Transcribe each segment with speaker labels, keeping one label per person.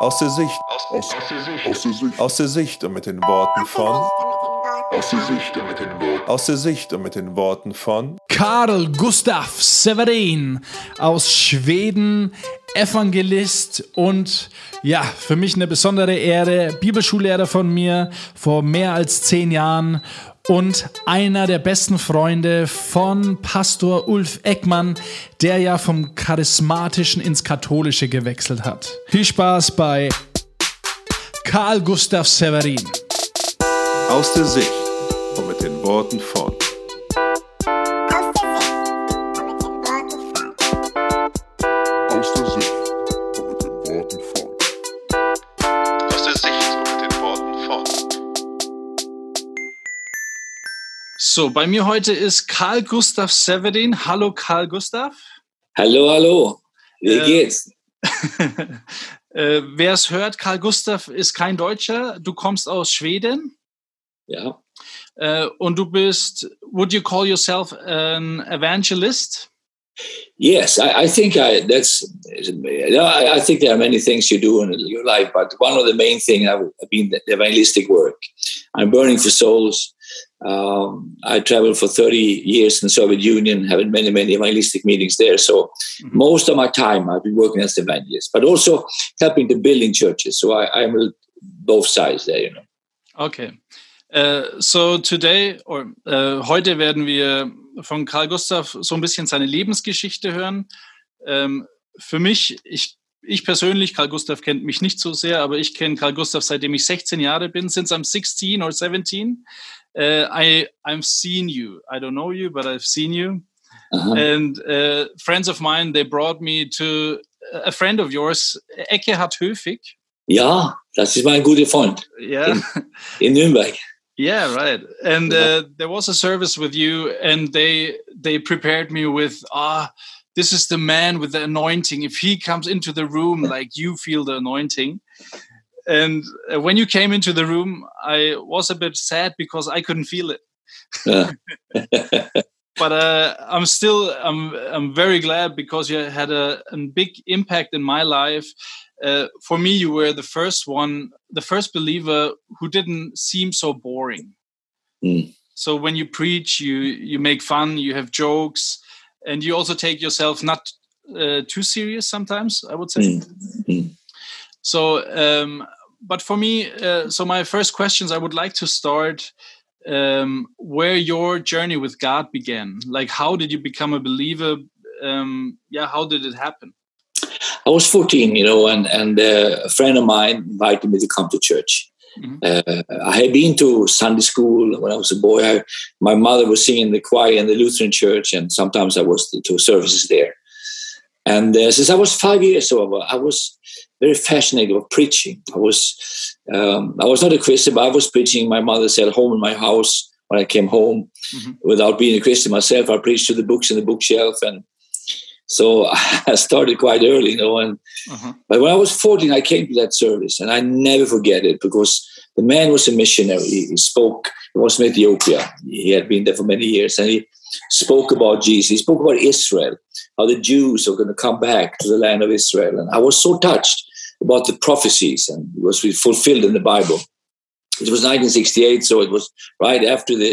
Speaker 1: Aus der Sicht. Aus, aus, der Sicht. Aus der Sicht. Aus der Sicht und mit den Worten von. Aus der Sicht und mit den Worten. Aus der Sicht und mit den Worten von.
Speaker 2: Karl Gustav Severin aus Schweden, Evangelist und ja, für mich eine besondere Ehre, Bibelschullehrer von mir vor mehr als zehn Jahren und einer der besten Freunde von Pastor Ulf Eckmann, der ja vom Charismatischen ins Katholische gewechselt hat. Viel Spaß bei Karl Gustav Severin.
Speaker 1: Aus der Sicht und mit den Worten von.
Speaker 2: So, bei mir heute ist Carl Gustaf Severin. Hallo Carl Gustaf.
Speaker 3: Hallo, hallo. Wie
Speaker 2: Äh,
Speaker 3: geht's?
Speaker 2: Äh, Wer es hört, Carl Gustaf ist kein Deutscher. Du kommst aus Schweden
Speaker 3: Ja.
Speaker 2: äh, und du bist, would you call yourself an evangelist?
Speaker 3: Yes, I, I think I, that's. I, I think there are many things you do in your life, but one of the main things I've been the evangelistic work. I'm burning for souls. Um, I traveled for 30 years in Soviet Union, having many, many evangelistic meetings there. So
Speaker 2: Mhm.
Speaker 3: most of my time I've been working as an evangelist, but also helping to building churches. So I, I'm both sides there, you know.
Speaker 2: Okay. Äh, so today, or, äh, heute werden wir von Carl Gustaf so ein bisschen seine Lebensgeschichte hören. Ähm, für mich, ich, ich persönlich, Karl Gustav kennt mich nicht so sehr, aber ich kenne Karl Gustav seitdem ich 16 Jahre bin, since I'm 16 or 17. Uh, I, I've seen you. I don't know you, but I've seen you.
Speaker 3: Uh-huh.
Speaker 2: And uh, friends of mine, they brought me to a friend of yours, Eckehard Höfig.
Speaker 3: Ja, das ist mein guter Freund
Speaker 2: Yeah.
Speaker 3: in Nürnberg.
Speaker 2: Yeah, right. And uh, there was a service with you, and they they prepared me with ah, this is the man with the anointing. If he comes into the room, like you feel the anointing. And uh, when you came into the room, I was a bit sad because I couldn't feel it. But uh, I'm still I'm I'm very glad because you had a, a big impact in my life. Uh, for me, you were the first one, the first believer who didn't seem so boring.
Speaker 3: Mm.
Speaker 2: So when you preach, you you make fun, you have jokes, and you also take yourself not uh, too serious sometimes. I would say.
Speaker 3: Mm. Mm.
Speaker 2: So, um, but for me, uh, so my first questions, I would like to start um, where your journey with God began. Like, how did you become a believer? Um, yeah, how did it happen?
Speaker 3: I was 14, you know, and, and uh, a friend of mine invited me to come to church.
Speaker 2: Mhm.
Speaker 3: Uh, I had been to Sunday school when I was a boy. I, my mother was singing the choir in the Lutheran church, and sometimes I was to, to services there. And uh, since I was five years old, I was very fascinated with preaching. I was um, I was not a Christian, but I was preaching. My mother said home in my house when I came home,
Speaker 2: Mhm.
Speaker 3: without being a Christian myself. I preached to the books in the bookshelf, and so I started quite early, you know. And
Speaker 2: Uh-huh.
Speaker 3: but when I was 14, I came to that service, and I never forget it because the man was a missionary. He, he spoke. He was from Ethiopia. He had been there for many years, and he spoke about Jesus. He spoke about Israel, how the Jews are going to come back to the land of Israel, and I was so touched about the prophecies, and it was fulfilled in the Bible. It was 1968, so it was right after the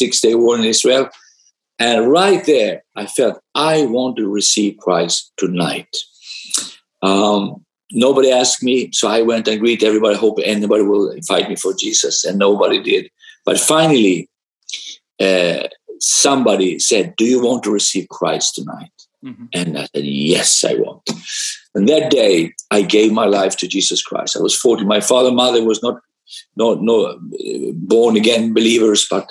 Speaker 3: Six Day War in Israel. And right there, I felt I want to receive Christ tonight. Um, nobody asked me, so I went and greeted everybody. Hope anybody will invite me for Jesus, and nobody did. But finally, uh, somebody said, "Do you want to receive Christ tonight?"
Speaker 2: Mhm.
Speaker 3: And I said, "Yes, I want." And that day, I gave my life to Jesus Christ. I was 40. My father and mother was not, no, no, uh, born again believers, but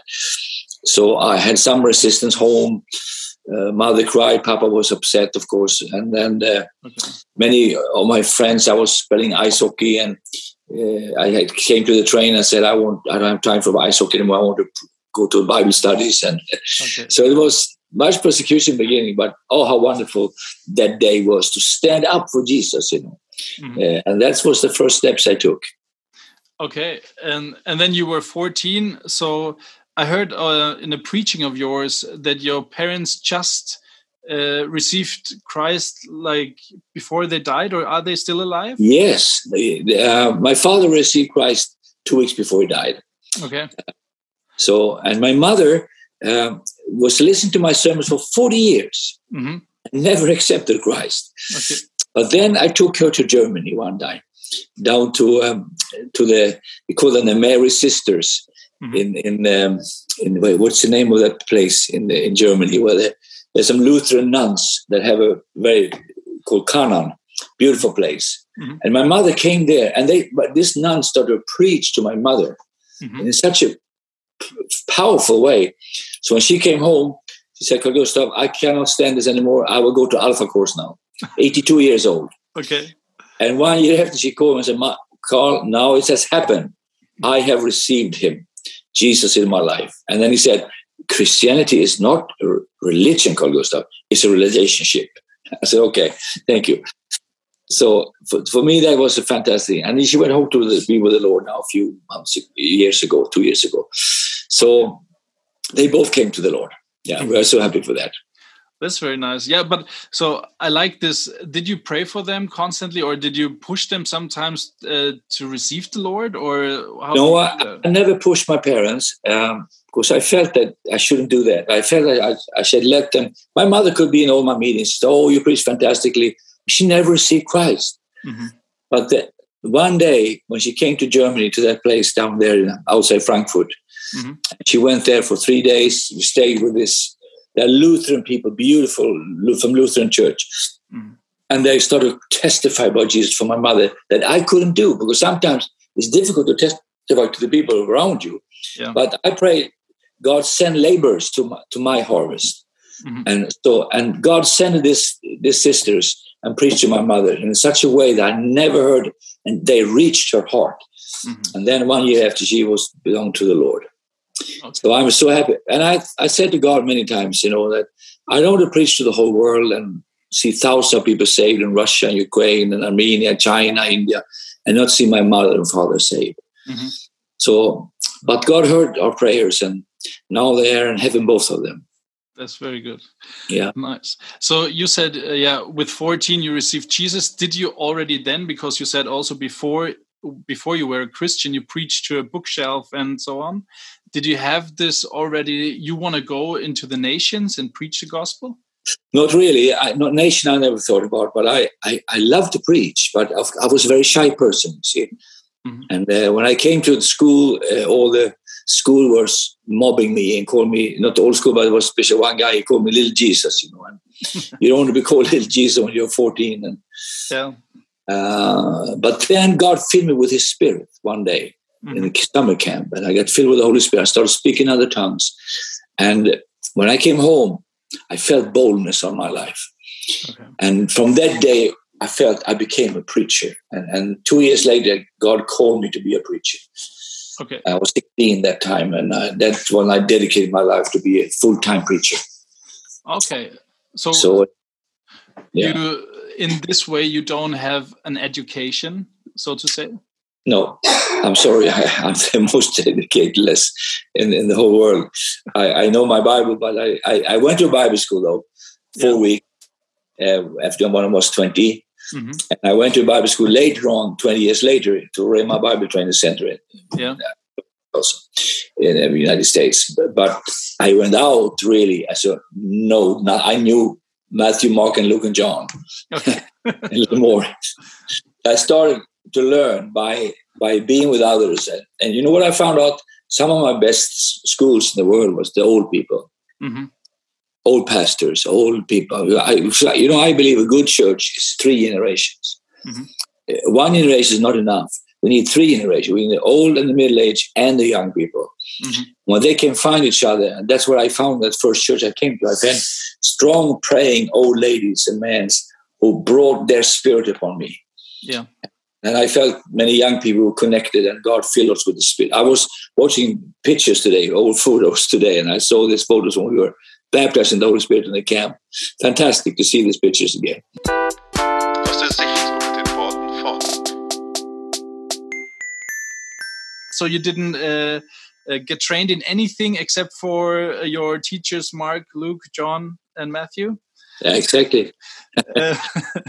Speaker 3: so I had some resistance home. Uh, mother cried. Papa was upset, of course, and then uh,
Speaker 2: Okay.
Speaker 3: many of my friends. I was playing ice hockey, and uh, I had, came to the train and said, "I want. I don't have time for ice hockey anymore. I want to go to Bible studies." And
Speaker 2: Okay.
Speaker 3: so it was much persecution beginning, but oh, how wonderful that day was to stand up for Jesus, you know.
Speaker 2: Mhm.
Speaker 3: Uh, and that was the first steps I took.
Speaker 2: Okay, and and then you were 14. So I heard uh, in a preaching of yours that your parents just uh, received Christ like before they died, or are they still alive?
Speaker 3: Yes, uh, my father received Christ two weeks before he died.
Speaker 2: Okay.
Speaker 3: So, and my mother um, was listening to my sermons for 40 years,
Speaker 2: hmm
Speaker 3: never accepted Christ.
Speaker 2: Okay.
Speaker 3: But then I took her to Germany one time, down to um, to the we call them the Mary Sisters
Speaker 2: Mhm.
Speaker 3: in in um, in what's the name of that place in in Germany where there, there's some Lutheran nuns that have a very called Kanaan, beautiful place.
Speaker 2: Mhm.
Speaker 3: And my mother came there, and they but this nun started to preach to my mother
Speaker 2: Mhm.
Speaker 3: in such a powerful way. So when she came home, she said, Carl Gustaf, I cannot stand this anymore. I will go to Alpha course now. 82 years old.
Speaker 2: Okay.
Speaker 3: And one year after she called me and said, Carl, now it has happened. I have received him, Jesus in my life. And then he said, Christianity is not a religion, Carl Gustaf. It's a relationship. I said, okay, thank you. So for, for me, that was a fantastic. And she went home to the, be with the Lord now a few months, years ago, two years ago. So they both came to the Lord. Yeah, we are so happy for that.
Speaker 2: That's very nice. Yeah, but so I like this. Did you pray for them constantly, or did you push them sometimes uh, to receive the Lord, or how?
Speaker 3: No, I, I never pushed my parents um, because I felt that I shouldn't do that. I felt that I, I should let them. My mother could be in all my meetings. Said, oh, you preach fantastically. She never received Christ.
Speaker 2: that? Mhm.
Speaker 3: But the, one day when she came to Germany, to that place down there outside Frankfurt,
Speaker 2: Mhm.
Speaker 3: she went there for three days. We stayed with this. They're Lutheran people, beautiful from Lutheran church.
Speaker 2: Mhm.
Speaker 3: And they started to testify about Jesus for my mother that I couldn't do because sometimes it's difficult to testify to the people around you.
Speaker 2: Yeah.
Speaker 3: But I pray, God send laborers to my, to my harvest.
Speaker 2: Mhm.
Speaker 3: And so, and God sent this these sisters and preached to my mother in such a way that I never heard, and they reached her heart.
Speaker 2: Mhm.
Speaker 3: And then one year after, she was belonged to the Lord.
Speaker 2: Okay.
Speaker 3: So I was so happy, and I I said to God many times, you know, that I don't want to preach to the whole world and see thousands of people saved in Russia, and Ukraine, and Armenia, China, India, and not see my mother and father saved.
Speaker 2: Mhm.
Speaker 3: So, but God heard our prayers, and now they are in heaven, both of them.
Speaker 2: That's very good.
Speaker 3: Yeah.
Speaker 2: Nice. So you said, uh, yeah, with 14 you received Jesus. Did you already then, because you said also before before you were a Christian, you preached to a bookshelf and so on. Did you have this already? You want to go into the nations and preach the gospel?
Speaker 3: Not really. I, not nation. I never thought about, but I I, I love to preach, but I, I was a very shy person. you See,
Speaker 2: Mhm.
Speaker 3: and uh, when I came to the school, uh, all the school was mobbing me and called me not old school, but it was special one guy. He called me Little Jesus. You know, and you don't want to be called Little Jesus when you're 14. And
Speaker 2: Yeah.
Speaker 3: Uh, but then God filled me with His Spirit one day in
Speaker 2: Mhm.
Speaker 3: a summer camp, and I got filled with the Holy Spirit. I started speaking other tongues, and when I came home, I felt boldness on my life.
Speaker 2: Okay.
Speaker 3: And from that day, I felt I became a preacher. And, and two years later, God called me to be a preacher.
Speaker 2: Okay.
Speaker 3: I was 16 that time, and I, that's when I dedicated my life to be a full time preacher.
Speaker 2: Okay. So,
Speaker 3: So, yeah,
Speaker 2: you in this way you don't have an education, so to say.
Speaker 3: no, I'm sorry, I, I'm the most dedicateless in, in the whole world. I, I know my Bible, but I, I, I went to Bible school though, four
Speaker 2: Yeah.
Speaker 3: weeks uh, after when I was 20.
Speaker 2: Mhm.
Speaker 3: And I went to Bible school later on, 20 years later, to Rhema Bible Training Center in,
Speaker 2: Yeah.
Speaker 3: also in the United States. But, but I went out really as a no, not, I knew Matthew, Mark, and Luke, and John
Speaker 2: Okay.
Speaker 3: a little more. I started to learn by by being with others. And, and you know what I found out? Some of my best schools in the world was the old people,
Speaker 2: hmm
Speaker 3: old pastors, old people. I, you know, I believe a good church is three generations.
Speaker 2: Mhm.
Speaker 3: Uh, One generation is not enough. We need three generations. We need the old and the middle age and the young people.
Speaker 2: Mhm.
Speaker 3: When they can find each other, and that's what I found that first church I came to. I found strong, praying old ladies and men who brought their spirit upon me.
Speaker 2: Yeah.
Speaker 3: And I felt many young people were connected, and God filled us with the Spirit. I was watching pictures today, old photos today, and I saw these photos when we were baptized in the Holy Spirit in the camp. Fantastic to see these pictures again.
Speaker 1: Aus der Sicht und mit den Worten von
Speaker 2: So you didn't uh, uh, get trained in anything except for uh, your teachers, Mark, Luke, John, and Matthew.
Speaker 3: Yeah, exactly.
Speaker 2: uh,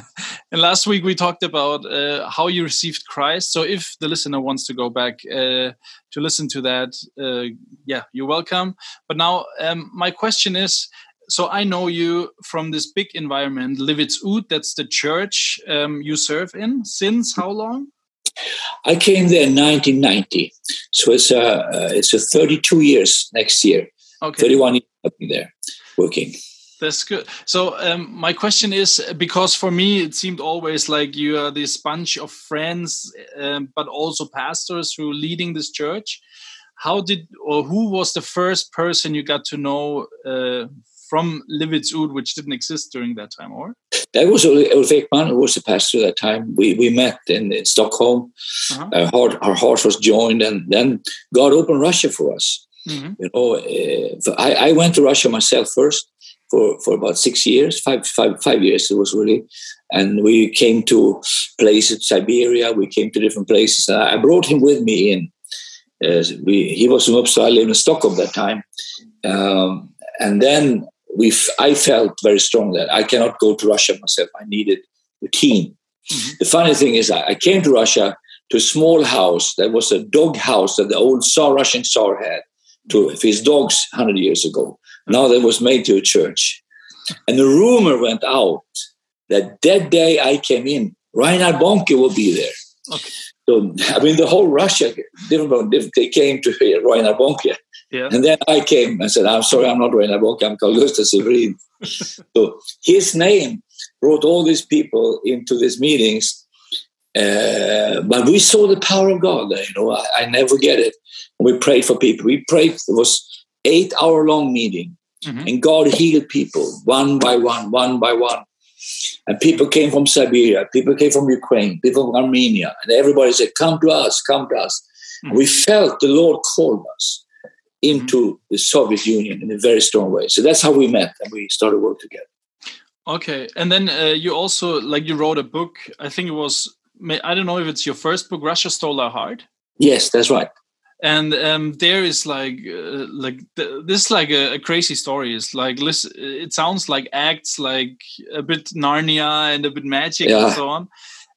Speaker 2: and last week we talked about uh, how you received Christ. So if the listener wants to go back uh, to listen to that, uh, yeah, you're welcome. But now um, my question is. So I know you from this big environment, Livets Ord. That's the church um, you serve in. Since how long?
Speaker 3: I came there in 1990, so it's a uh, it's a 32 years next year. Okay. 31 years I've been there working.
Speaker 2: That's good. So um, my question is because for me it seemed always like you are this bunch of friends, um, but also pastors who leading this church. How did or who was the first person you got to know uh, from Livets Ord, which didn't exist during that time, or?
Speaker 3: That was Ulf Ekman, who was the pastor at that time. We we met in, in Stockholm. Uh-huh. Our, heart, our hearts was joined, and then God opened Russia for us. Mm-hmm. You know, uh, I, I went to Russia myself first for, for about six years, five, five, five years it was really. And we came to places, Siberia, we came to different places. I brought him with me in. Uh, we, he was from Uppsala, I lived in Stockholm that time. Um, and then we I felt very strong that I cannot go to Russia myself. I needed a team. Mm-hmm. The funny thing is, I came to Russia to a small house that was a dog house that the old Tsar Russian Tsar had to his dogs 100 years ago. Now that was made to a church. And the rumor went out that that day I came in, Reinhard Bonnke will be there. Okay. So, I mean, the whole Russia, different, different they came to hear Reinhard Bonnke. Yeah. And then I came and said, I'm sorry, I'm not Reinhard Bonnke, I'm Carl Gustaf Severin. so his name brought all these people into these meetings. Uh, but we saw the power of God. You know, I, I never get it. We prayed for people. We prayed. It was eight hour long meeting, mm-hmm. and God healed people one by one, one by one. And people came from Siberia, people came from Ukraine, people from Armenia, and everybody said, "Come to us, come to us." Mm-hmm. We felt the Lord called us into the Soviet Union in a very strong way. So that's how we met, and we started work together.
Speaker 2: Okay, and then uh, you also like you wrote a book. I think it was I don't know if it's your first book, Russia Stole Our Heart.
Speaker 3: Yes, that's right
Speaker 2: and um, there is like uh, like th- this is like a, a, crazy story it's like listen, it sounds like acts like a bit narnia and a bit magic yeah. and so on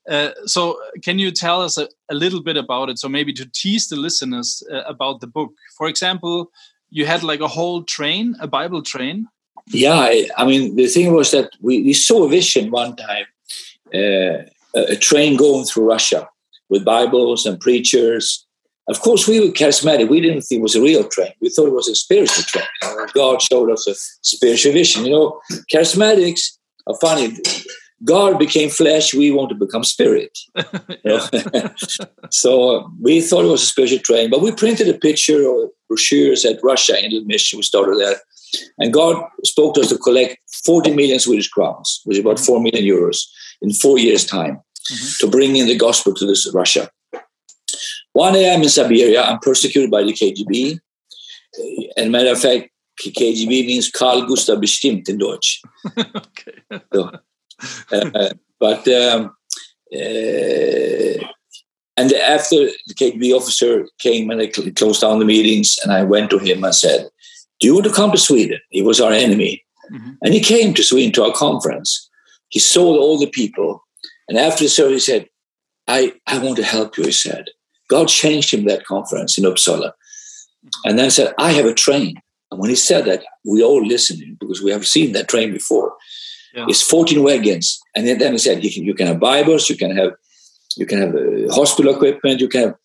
Speaker 2: uh, so can you tell us a, a, little bit about it so maybe to tease the listeners uh, about the book for example you had like a whole train a bible train
Speaker 3: yeah i, I mean the thing was that we, we saw a vision one time uh, a, a train going through russia with bibles and preachers of course, we were charismatic. We didn't think it was a real train. We thought it was a spiritual train. God showed us a spiritual vision. You know, charismatics are funny. God became flesh. We want to become spirit. so uh, we thought it was a spiritual train, but we printed a picture or brochures at Russia in the mission. We started there. And God spoke to us to collect 40 million Swedish crowns, which is about 4 million euros, in four years' time mm-hmm. to bring in the gospel to this Russia. One day I'm in Siberia, I'm persecuted by the KGB. And matter of fact, KGB means Karl Gustav Bestimmt in Deutsch. okay. so, uh, but um, uh, and after the KGB officer came and they closed down the meetings, and I went to him and said, "Do you want to come to Sweden?" He was our enemy, mm-hmm. and he came to Sweden to our conference. He saw all the people, and after the service, he said, "I I want to help you." He said, God changed him that conference in Uppsala. And then said, I have a train. And when he said that, we all listened because we have seen that train before. Yeah. It's 14 wagons. And then he said, you can, you can have Bibles, you can have you can have uh, hospital equipment, you can have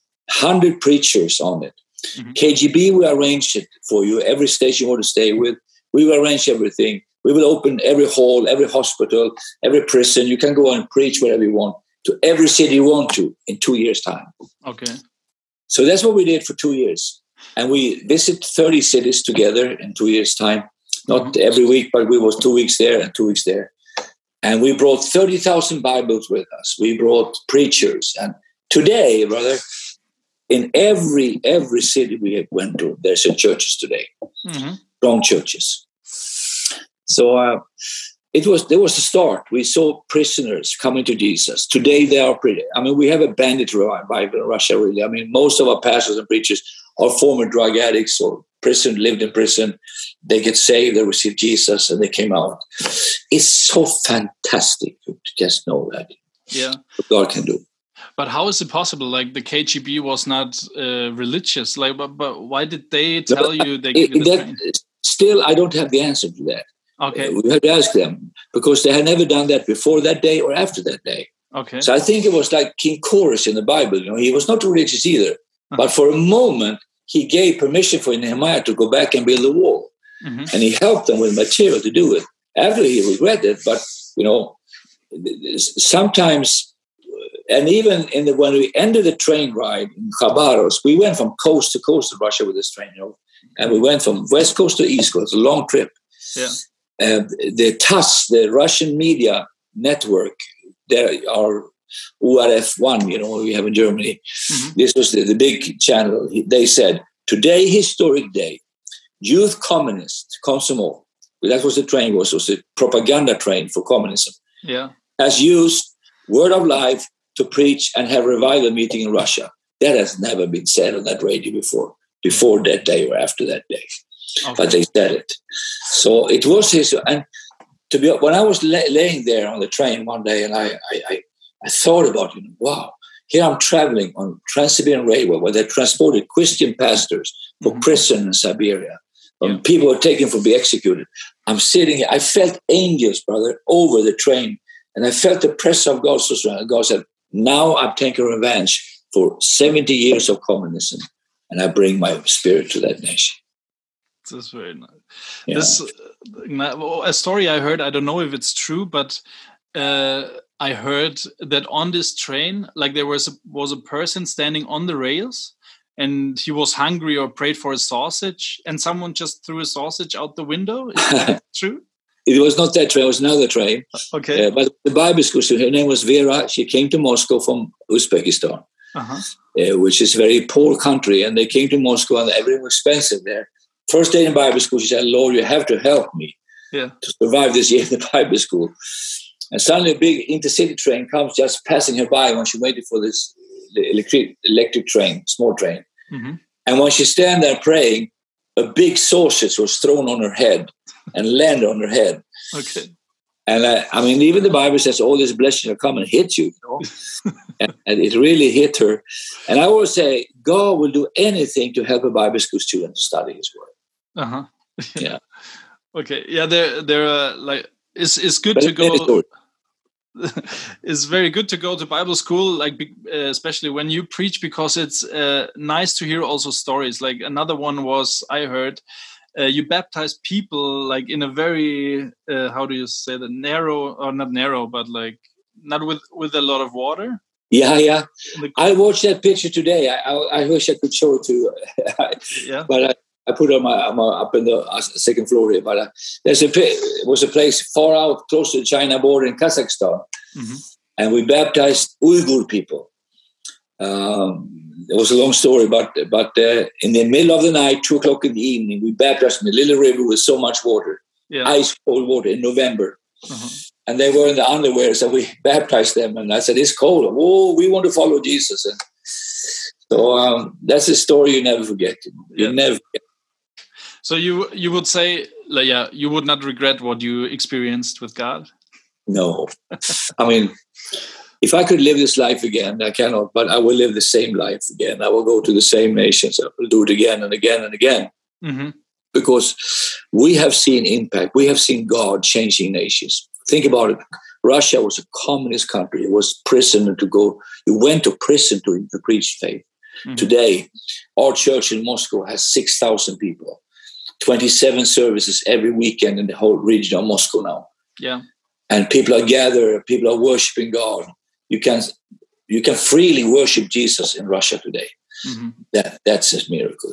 Speaker 3: 100 preachers on it. Mm-hmm. KGB will arrange it for you. Every station you want to stay with, we will arrange everything. We will open every hall, every hospital, every prison. You can go and preach wherever you want to every city you want to in two years' time.
Speaker 2: Okay.
Speaker 3: So that's what we did for two years. And we visit 30 cities together in two years' time. Not mm-hmm. every week, but we was two weeks there and two weeks there. And we brought 30,000 Bibles with us. We brought preachers. And today, brother, in every every city we went to, there's a churches today. Mm-hmm. Strong churches. So uh, it was there was a start. We saw prisoners coming to Jesus. Today they are pretty. I mean, we have a bandit Bible in Russia. Really, I mean, most of our pastors and preachers are former drug addicts or prison, lived in prison. They get saved, they receive Jesus, and they came out. It's so fantastic to just know that.
Speaker 2: Yeah.
Speaker 3: What God can do.
Speaker 2: But how is it possible? Like the KGB was not uh, religious. Like, but, but why did they tell no, you they
Speaker 3: it, you the that, Still, I don't have the answer to that.
Speaker 2: Okay.
Speaker 3: Uh, we have to ask them because they had never done that before that day or after that day.
Speaker 2: Okay.
Speaker 3: So I think it was like King Korah in the Bible. You know, he was not religious either, uh-huh. but for a moment he gave permission for Nehemiah to go back and build the wall, mm-hmm. and he helped them with material to do it. After he regretted, but you know, sometimes, and even in the when we ended the train ride in Khabarovsk, we went from coast to coast of Russia with this train, you know, and we went from west coast to east coast. a long trip.
Speaker 2: Yeah.
Speaker 3: And the TASS, the Russian media network, there are ORF1, you know, we have in Germany. Mm-hmm. This was the, the big channel. They said, today, historic day, youth communist, Komsomol, that was the train was, was the propaganda train for communism,
Speaker 2: yeah.
Speaker 3: has used word of life to preach and have revival meeting in Russia. That has never been said on that radio before, before that day or after that day. Okay. But they said it. So it was his, and to be when I was laying there on the train one day, and I, I, I I thought about, you know, wow, here I'm traveling on Trans-Siberian Railway where they transported Christian pastors for mm-hmm. prison in Siberia. Yeah. People were taken for be executed. I'm sitting here. I felt angels, brother, over the train. And I felt the press of God so strong. God said, now I'm taking revenge for 70 years of communism. And I bring my spirit to that nation.
Speaker 2: That's very nice. Yeah. This uh, a story I heard. I don't know if it's true, but uh, I heard that on this train, like there was a, was a person standing on the rails, and he was hungry or prayed for a sausage, and someone just threw a sausage out the window. Is that true?
Speaker 3: It was not that train; it was another train.
Speaker 2: Okay,
Speaker 3: uh, but the Bible school student, her name was Vera. She came to Moscow from Uzbekistan, uh-huh. uh, which is a very poor country, and they came to Moscow, and everything was expensive there. First day in Bible school, she said, "Lord, you have to help me
Speaker 2: yeah.
Speaker 3: to survive this year in the Bible school." And suddenly a big intercity train comes just passing her by when she waited for this electric, electric train, small train. Mm-hmm. And when she stand there praying, a big sausage was thrown on her head and landed on her head.
Speaker 2: Okay.
Speaker 3: And I, I mean, even the Bible says all these blessings will come and hit you, you know? and, and, it really hit her. And I always say, God will do anything to help a Bible school student to study His Word.
Speaker 2: Uh huh.
Speaker 3: yeah.
Speaker 2: Okay. Yeah. There, there are like it's it's good to go. it's very good to go to Bible school, like uh, especially when you preach, because it's uh, nice to hear also stories. Like another one was I heard uh, you baptize people like in a very uh, how do you say the narrow or not narrow, but like not with with a lot of water.
Speaker 3: Yeah, yeah. I watched that picture today. I, I, I wish I could show it to you.
Speaker 2: yeah.
Speaker 3: But I, put on my, up in the uh, second floor here, but uh, there's a it was a place far out close to the China border in Kazakhstan, mm-hmm. and we baptized Uyghur people. Um, it was a long story, but but uh, in the middle of the night, two o'clock in the evening, we baptized in the little river with so much water,
Speaker 2: yeah.
Speaker 3: ice cold water in November. Uh-huh. And they were in the underwear, so we baptized them. And I said, "It's cold. Oh, we want to follow Jesus." And so um, that's a story you never forget. You yeah. never forget.
Speaker 2: So you you would say, like, yeah, you would not regret what you experienced with God.
Speaker 3: No, I mean, if I could live this life again, I cannot, but I will live the same life again. I will go to the same nations. I will do it again and again and again. Mm-hmm. Because we have seen impact. We have seen God changing nations. Think about it. Russia was a communist country. It was prison to go. You went to prison to, to preach faith. Mm-hmm. Today, our church in Moscow has 6,000 people. 27 services every weekend in the whole region of Moscow now.
Speaker 2: Yeah.
Speaker 3: And people are gathered, people are worshiping God. You can you can freely worship Jesus in Russia today. Mm-hmm. That that's a miracle.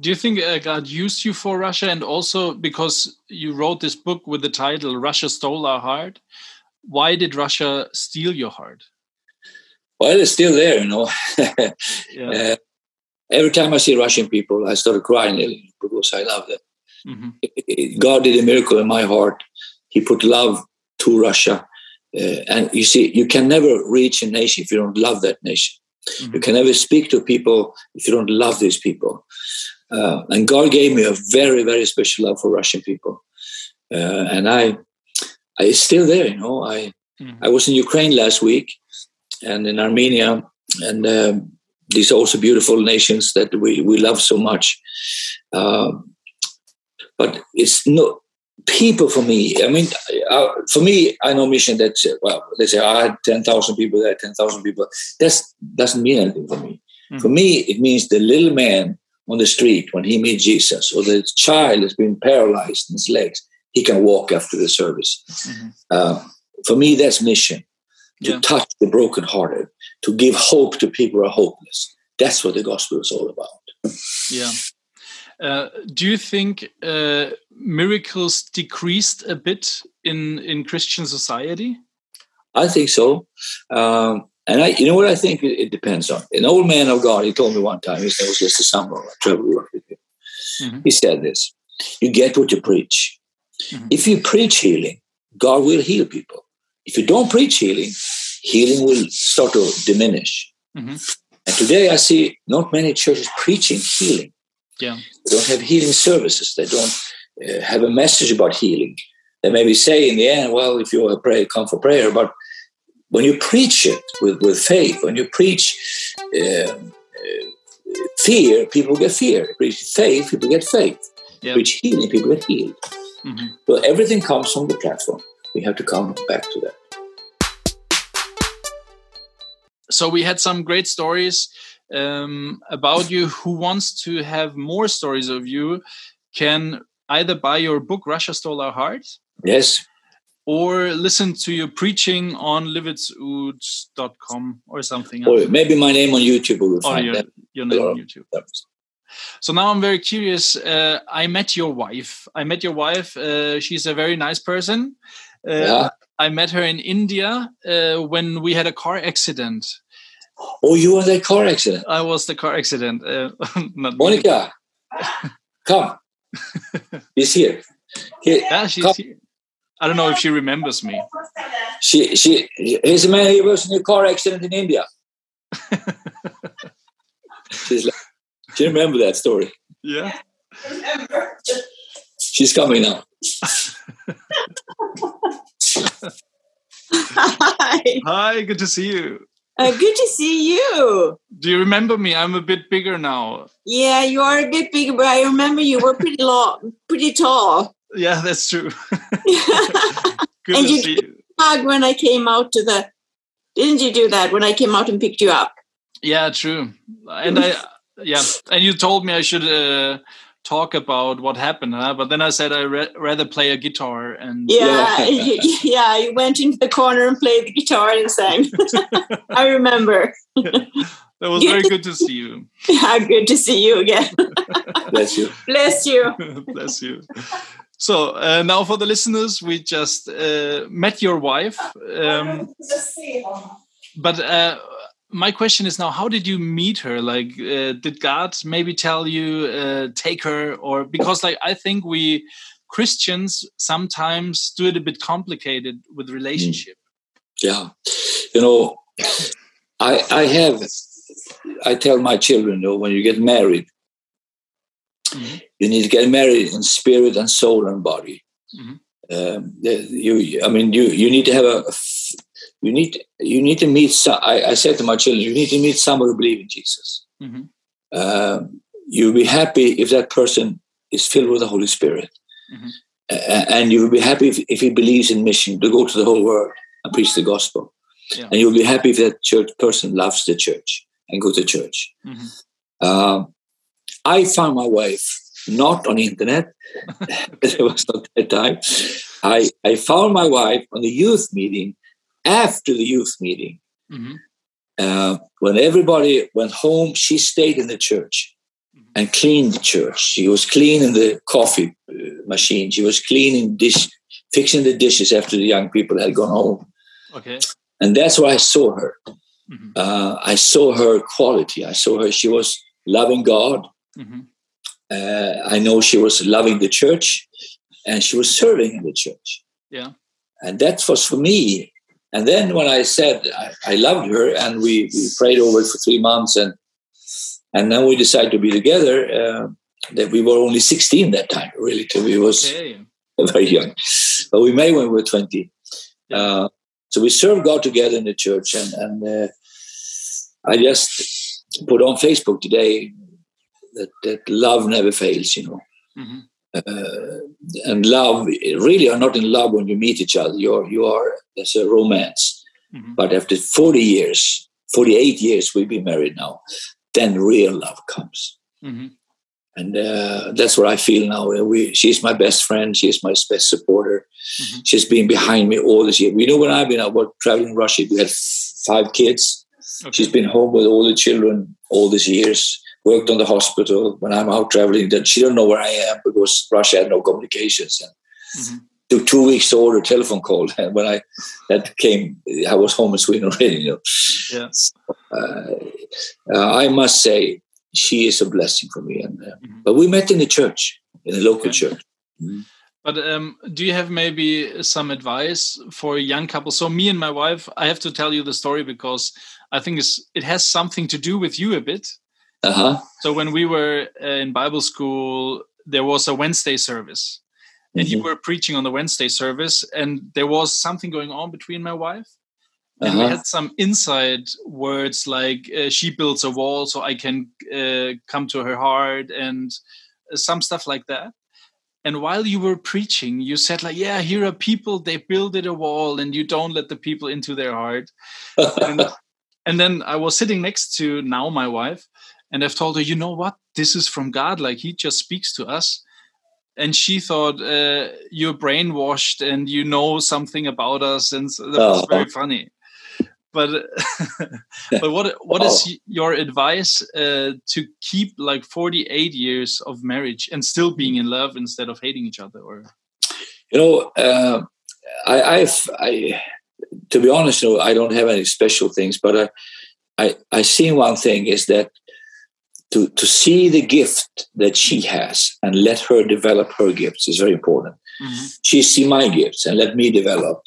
Speaker 2: Do you think uh, God used you for Russia and also because you wrote this book with the title Russia Stole Our Heart? Why did Russia steal your heart?
Speaker 3: Well, it's still there, you know. yeah. uh, every time I see Russian people, I start crying because I love them. Mm-hmm. God did a miracle in my heart. He put love to Russia. Uh, and you see, you can never reach a nation if you don't love that nation. Mm-hmm. You can never speak to people if you don't love these people. Uh, and God gave me a very, very special love for Russian people. Uh, and I, I it's still there, you know. I, mm-hmm. I was in Ukraine last week and in Armenia, and um, these are also beautiful nations that we, we love so much. Uh, but it's no people for me. I mean, uh, for me, I know mission that well, they say I had ten thousand people there, ten thousand people. That doesn't mean anything for me. Mm-hmm. For me, it means the little man on the street when he meets Jesus, or the child has been paralyzed in his legs, he can walk after the service. Mm-hmm. Uh, for me, that's mission to yeah. touch the brokenhearted, to give hope to people who are hopeless. That's what the gospel is all about.
Speaker 2: Yeah. Uh, do you think uh, miracles decreased a bit in in Christian society?
Speaker 3: I think so. Um, and I, you know what I think it, it, depends on. An old man of God, he told me one time, his name was just a summer, I traveled with him. Mm-hmm. He said this You get what you preach. Mm-hmm. If you preach healing, God will heal people. If you don't preach healing, healing will start to diminish. Mm-hmm. And today I see not many churches preaching healing.
Speaker 2: Yeah.
Speaker 3: They don't have healing services. They don't uh, have a message about healing. They maybe say in the end, well, if you pray, come for prayer. But when you preach it with, with faith, when you preach uh, uh, fear, people get fear. Preach faith, people get faith. Yep. Preach healing, people get healed. Mm-hmm. So everything comes from the platform. We have to come back to that.
Speaker 2: So we had some great stories um, about you. Who wants to have more stories of you can either buy your book "Russia Stole Our Hearts."
Speaker 3: Yes
Speaker 2: or listen to your preaching on livetsord.com or something.
Speaker 3: Or maybe my name on YouTube will
Speaker 2: find your, your name on YouTube. So now I'm very curious. Uh, I met your wife. I met your wife. Uh, she's a very nice person. Uh, yeah. I met her in India uh, when we had a car accident.
Speaker 3: Oh, you were the car accident.
Speaker 2: I was the car accident. Uh,
Speaker 3: Monica, come. She's here.
Speaker 2: here yeah, she's come. here. I don't know if she remembers me.
Speaker 3: She she he's a man who was in a car accident in India. She's like, she remember that story.
Speaker 2: Yeah.
Speaker 3: She's coming now.
Speaker 2: Hi. Hi, good to see you.
Speaker 4: Uh, good to see you.
Speaker 2: Do you remember me? I'm a bit bigger now.
Speaker 4: Yeah, you are a bit bigger, but I remember you were pretty long, pretty tall.
Speaker 2: Yeah, that's true.
Speaker 4: Good and you, you hug when I came out to the. Didn't you do that when I came out and picked you up?
Speaker 2: Yeah, true. And I, yeah, and you told me I should uh, talk about what happened, huh? But then I said I would rather play a guitar and.
Speaker 4: Yeah, yeah. You went into the corner and played the guitar and sang. I remember.
Speaker 2: That was very good to see you.
Speaker 4: Yeah, good to see you again.
Speaker 3: Bless you.
Speaker 4: Bless you.
Speaker 2: Bless you. So uh, now for the listeners, we just uh, met your wife. Um, but uh, my question is now, how did you meet her? Like, uh, did God maybe tell you uh, take her, or because like I think we Christians sometimes do it a bit complicated with relationship.
Speaker 3: Yeah, you know, I I have I tell my children, you know, when you get married, Mm-hmm. You need to get married in spirit and soul and body. Mm-hmm. Um, you, I mean, you you need to have a, you need you need to meet. Some, I, I said to my children, you need to meet someone who believes in Jesus. Mm-hmm. Um, you'll be happy if that person is filled with the Holy Spirit, mm-hmm. and you'll be happy if, if he believes in mission to go to the whole world and preach the gospel. Yeah. And you'll be happy if that church person loves the church and go to church. Mm-hmm. Um, I found my wife not on the internet. it was not that time. I, I found my wife on the youth meeting after the youth meeting. Mm-hmm. Uh, when everybody went home, she stayed in the church and cleaned the church. She was cleaning the coffee uh, machine. She was cleaning dish, fixing the dishes after the young people had gone home.
Speaker 2: Okay.
Speaker 3: And that's where I saw her. Mm-hmm. Uh, I saw her quality. I saw her. She was loving God. Mm-hmm. Uh, I know she was loving the church and she was serving in the church.
Speaker 2: Yeah.
Speaker 3: And that was for me. And then when I said I, I loved her and we, we, prayed over it for three months and and then we decided to be together, uh, that we were only 16 that time, really. So we was okay. very young. But we met when we were 20. Uh, so we served God together in the church. And, and uh, I just put on Facebook today that, that love never fails, you know. Mm-hmm. Uh, and love, really are not in love when you meet each other. You're, you are, there's a romance. Mm-hmm. But after 40 years, 48 years, we've been married now, then real love comes. Mm-hmm and uh, that's what I feel now. We, she's my best friend. She's my best supporter. Mm-hmm. She's been behind me all this year. We know when I've been out traveling in Russia, we had five kids. Okay. She's been home with all the children all these years. Worked on the hospital. When I'm out traveling, then she don't know where I am because Russia had no communications. And mm-hmm. took two weeks to order a telephone call. And when I that came, I was home in Sweden already. You know.
Speaker 2: Yeah.
Speaker 3: So, uh, uh, I must say she is a blessing for me. And uh, mm-hmm. but we met in the church, in the local okay. church. Mm-hmm.
Speaker 2: But um, do you have maybe some advice for a young couple? So me and my wife, I have to tell you the story because I think it has something to do with you a bit.
Speaker 3: Uh-huh.
Speaker 2: So when we were uh, in Bible school, there was a Wednesday service, and mm-hmm. you were preaching on the Wednesday service, and there was something going on between my wife and uh-huh. we had some inside words like uh, she builds a wall so i can uh, come to her heart and uh, some stuff like that and while you were preaching you said like yeah here are people they builded a wall and you don't let the people into their heart and, and then i was sitting next to now my wife and i've told her you know what? This is from god. Like he just speaks to us. And she thought uh, you're brainwashed and you know something about us. And so that was oh. very funny. But but what what is oh. your advice uh, to keep like 48 years of marriage and still being in love instead of hating each other or?
Speaker 3: You know uh, I, I've I to be honest you know, I don't have any special things but I I I see one thing is that to to see the gift that she has and let her develop her gifts is very important. Mm-hmm. She see my gifts and let me develop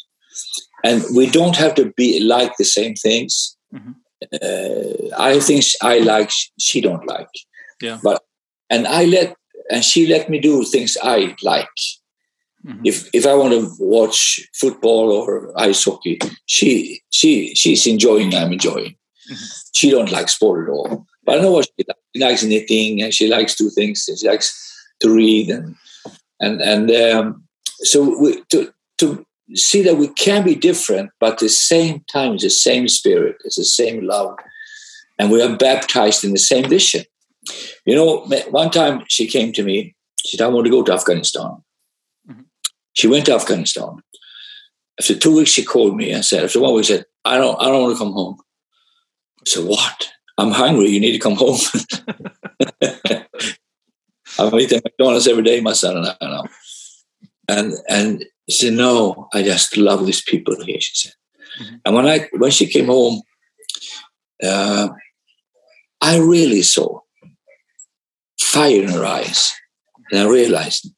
Speaker 3: and we don't have to be like the same things. Mm-hmm. Uh, I think I like, she don't like.
Speaker 2: Yeah.
Speaker 3: But and I let and she let me do things I like. Mm-hmm. If if I want to watch football or ice hockey, she she she's enjoying. I'm enjoying. Mm-hmm. She don't like sport at all. But I know what she likes. She likes knitting and she likes two things. She likes to read and and and um, so we, to to see that we can be different, but at the same time, it's the same spirit, it's the same love, and we are baptized in the same vision. You know, one time she came to me, she said, I want to go to Afghanistan. Mm-hmm. She went to Afghanistan. After two weeks, she called me and said, after one week, said, I don't, I don't want to come home. I said, what? I'm hungry. You need to come home. I'm eating McDonald's every day, my son and I know. And and she said, "No, I just love these people here." She said, mm-hmm. and when I when she came home, uh, I really saw fire in her eyes, and I realized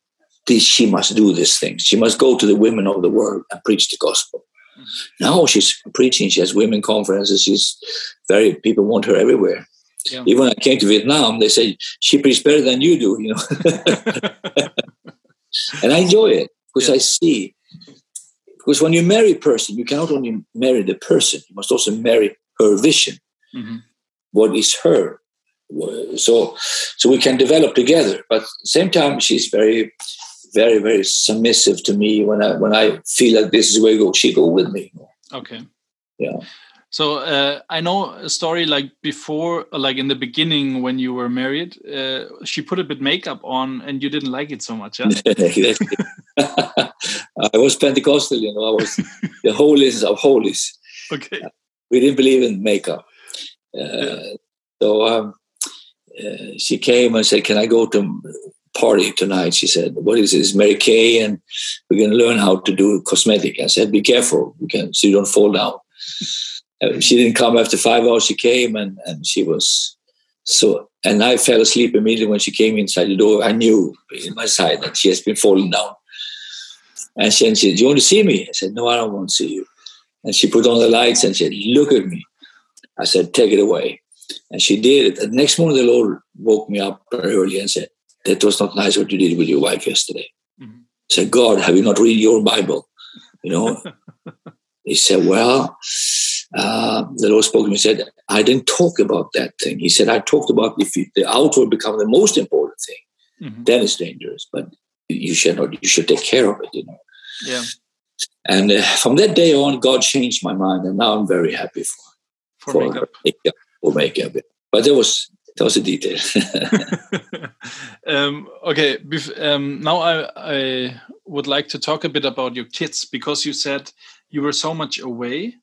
Speaker 3: this she must do this thing. She must go to the women of the world and preach the gospel. Now she's preaching. She has women conferences. She's very people want her everywhere. Yeah. Even when I came to Vietnam, they said she preaches better than you do. You know, and I enjoy it because yeah. I see. Because when you marry a person, you cannot only marry the person, you must also marry her vision. Mm-hmm. What is her? So, so we can develop together. But same time, she's very, very, very submissive to me. When I when I feel like this is where you go, she go with me.
Speaker 2: Okay.
Speaker 3: Yeah.
Speaker 2: So uh, I know a story like before, like in the beginning when you were married, uh, she put a bit makeup on and you didn't like it so much. Huh?
Speaker 3: I was Pentecostal, you know. I was the holiest of holies.
Speaker 2: Okay.
Speaker 3: We didn't believe in makeup. Uh, yeah. So um, uh, she came and said, "Can I go to party tonight?" She said, "What is this, Mary Kay?" And we're going to learn how to do cosmetic. I said, "Be careful, you can, so you don't fall down." Uh, she didn't come after five hours. She came and, and she was so. And I fell asleep immediately when she came inside the door. I knew in my side that she has been falling down. And she, and she said, "Do you want to see me?" I said, "No, I don't want to see you." And she put on the lights and said, "Look at me." I said, "Take it away." And she did it. The next morning, the Lord woke me up early and said, that was not nice what you did with your wife yesterday. Mm-hmm. I said, God, have you not read your Bible? You know? he said, well, uh, the Lord spoke to me and said, I didn't talk about that thing. He said, I talked about if you, the outward become the most important thing, mm-hmm. then it's dangerous. But you should not, you should take care of it, you know.
Speaker 2: Yeah.
Speaker 3: And uh, from that day on, God changed my mind, and now I'm very happy for
Speaker 2: for, for makeup.
Speaker 3: makeup. For makeup. But there was that was a detail.
Speaker 2: um, okay, um, now I, I would like to talk a bit about your kids because you said you were so much away,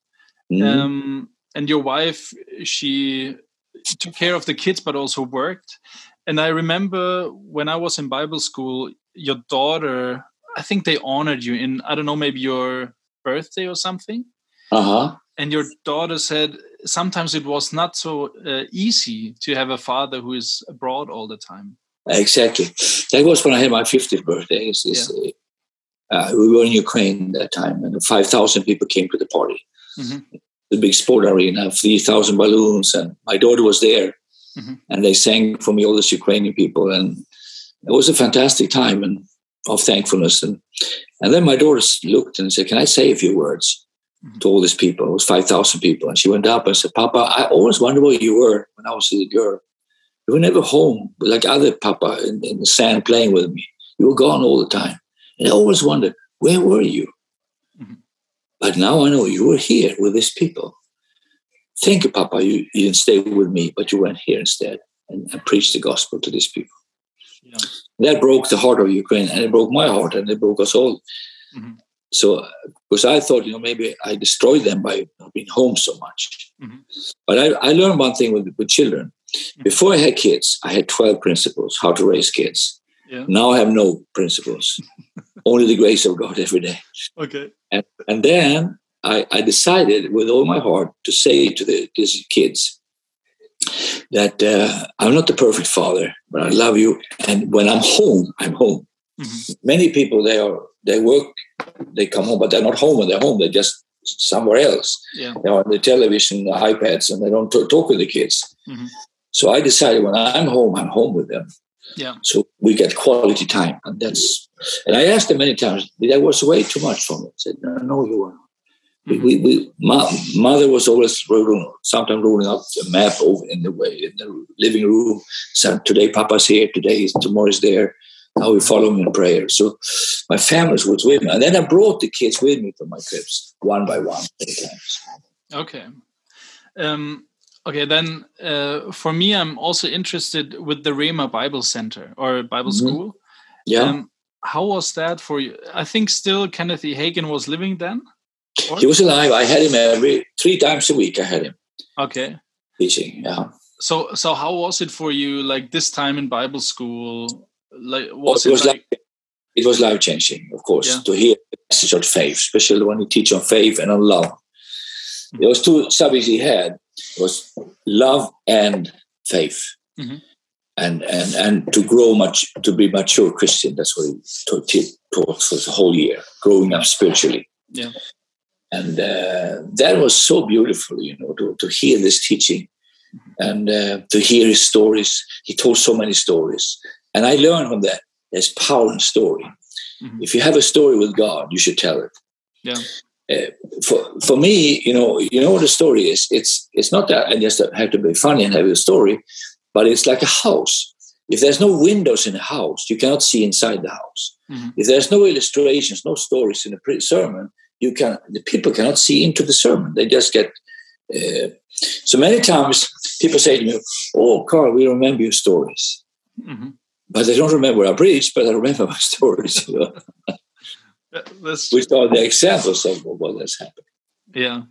Speaker 2: mm. um, and your wife she took care of the kids but also worked. And I remember when I was in Bible school, your daughter I think they honored you in I don't know maybe your birthday or something.
Speaker 3: Uh huh.
Speaker 2: And your daughter said sometimes it was not so uh, easy to have a father who is abroad all the time.
Speaker 3: Exactly. That was when I had my 50th birthday. It's, it's, yeah. uh, we were in Ukraine that time, and 5,000 people came to the party. Mm-hmm. The big sport arena, 3,000 balloons, and my daughter was there. Mm-hmm. And they sang for me, all these Ukrainian people. And it was a fantastic time. And of thankfulness. And, and then my daughter looked and said, Can I say a few words. To all these people? It was 5,000 people. And she went up and said, Papa, I always wondered where you were when I was a little girl. You were never home like other Papa in, in the sand playing with me. You were gone all the time. And I always wondered, where were you? Mm-hmm. But now I know you were here with these people. Thank you, Papa. You, you didn't stay with me, but you went here instead and, and preached the gospel to these people. Yeah that broke the heart of Ukraine, and it broke my heart, and it broke us all. Mm-hmm. So, because I thought, you know, maybe I destroyed them by being home so much. Mm-hmm. But I, I, learned one thing with, with children. Mm-hmm. Before I had kids, I had 12 principles how to raise kids. Yeah. Now I have no principles, only the grace of God every day.
Speaker 2: Okay.
Speaker 3: And, and then I, I decided with all my heart to say to the, these kids, that uh, I'm not the perfect father, but I love you. And when I'm home, I'm home. Mm-hmm. Many people they are they work, they come home, but they're not home when they're home. They're just somewhere else.
Speaker 2: Yeah.
Speaker 3: They're on the television, the iPads, and they don't t- talk with the kids. Mm-hmm. So I decided when I'm home, I'm home with them.
Speaker 2: Yeah.
Speaker 3: So we get quality time, and that's. And I asked them many times, that was way too much for me. I said, no, no, you were we, we, my mother was always rolling, sometimes rolling up the map over in the way in the living room. So today, Papa's here. Today, tomorrow is tomorrow's there. Now we follow him in prayer. So my family was with me, and then I brought the kids with me to my trips one by one, many times.
Speaker 2: Okay. Um, okay, then uh, for me, I'm also interested with the Rhema Bible Center or Bible mm-hmm. School.
Speaker 3: Yeah. Um,
Speaker 2: how was that for you? I think still Kenneth E. Hagin was living then.
Speaker 3: He was alive. I had him every three times a week. I had him.
Speaker 2: Okay.
Speaker 3: Teaching, yeah.
Speaker 2: So, so how was it for you? Like this time in Bible school, like
Speaker 3: well,
Speaker 2: it, was like,
Speaker 3: like it was life changing, of course, yeah. to hear the message of faith, especially when you teach on faith and on love. Mm-hmm. There was two subjects he had was love and faith. Mm-hmm. And, and and to grow much to be mature Christian. That's what he taught, taught for the whole year, growing up spiritually.
Speaker 2: Yeah
Speaker 3: and uh, that was so beautiful you know to, to hear this teaching and uh, to hear his stories he told so many stories and i learned from that there's power in story mm-hmm. if you have a story with god you should tell it
Speaker 2: yeah
Speaker 3: uh, for for me you know you know what a story is it's it's not that i just have to be funny and have a story but it's like a house if there's no windows in a house you cannot see inside the house mm-hmm. if there's no illustrations no stories in a sermon you can the people cannot see into the sermon. They just get uh, so many times people say to me, "Oh, Carl, we remember your stories," mm-hmm. But I don't remember I preached, but I remember my stories. You know? Which are the examples of what has happened.
Speaker 2: Yeah.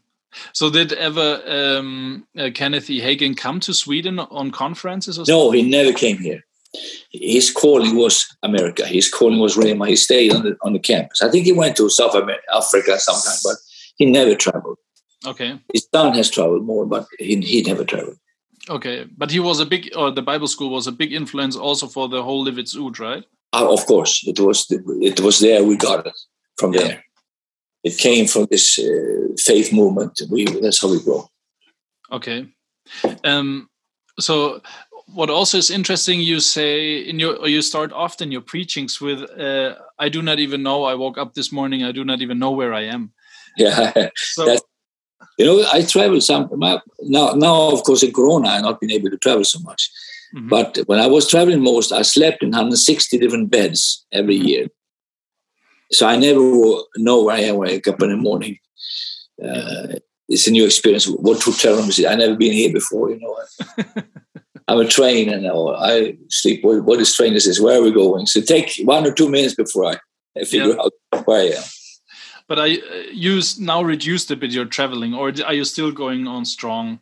Speaker 2: So did ever um, uh, Kenneth E. Hagin come to Sweden on conferences? Or
Speaker 3: no, he never came here his calling was America. His calling was Rhema. He stayed on the on the campus. I think he went to South America, Africa sometime, but he never traveled.
Speaker 2: Okay.
Speaker 3: His son has traveled more, but he, he never traveled.
Speaker 2: Okay, but he was a big, or the Bible school was a big influence also for the whole Livets Ord, right?
Speaker 3: Uh, of course, it was. It was there. We got it from yeah. there. It came from this uh, faith movement. We that's how we grow.
Speaker 2: Okay. Um. So what also is interesting, you say in your, or you start often your preachings with, uh, "I do not even know. I woke up this morning. I do not even know where I am."
Speaker 3: Yeah, so, that's, you know, I travel some now. Now, of course, in Corona, I've not been able to travel so much. Mm -hmm. But when I was traveling most, I slept in 160 different beds every mm -hmm. year. So I never know where I am when I wake up in the morning. Uh, it's a new experience. What to tell them is I never been here before, you know. I'm a train and I sleep. What, what is train is Where are we going? So take one or two minutes before I, figure yeah. out where I am.
Speaker 2: But I you now reduced a bit your traveling, or are you still going on strong?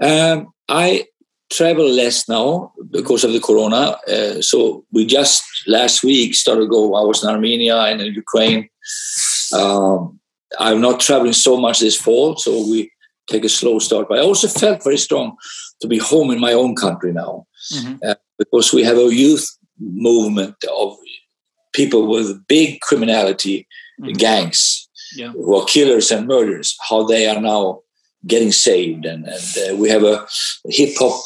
Speaker 3: Um, I travel less now because of the corona. Uh, so we just last week started go. I was in Armenia and in Ukraine. Um, I'm not traveling so much this fall, so we take a slow start. But I also felt very strong to be home in my own country now mm-hmm. uh, because we have a youth movement of people with big criminality mm-hmm. gangs yeah. who are killers and murderers. How they are now getting saved, and, and uh, we have a hip hop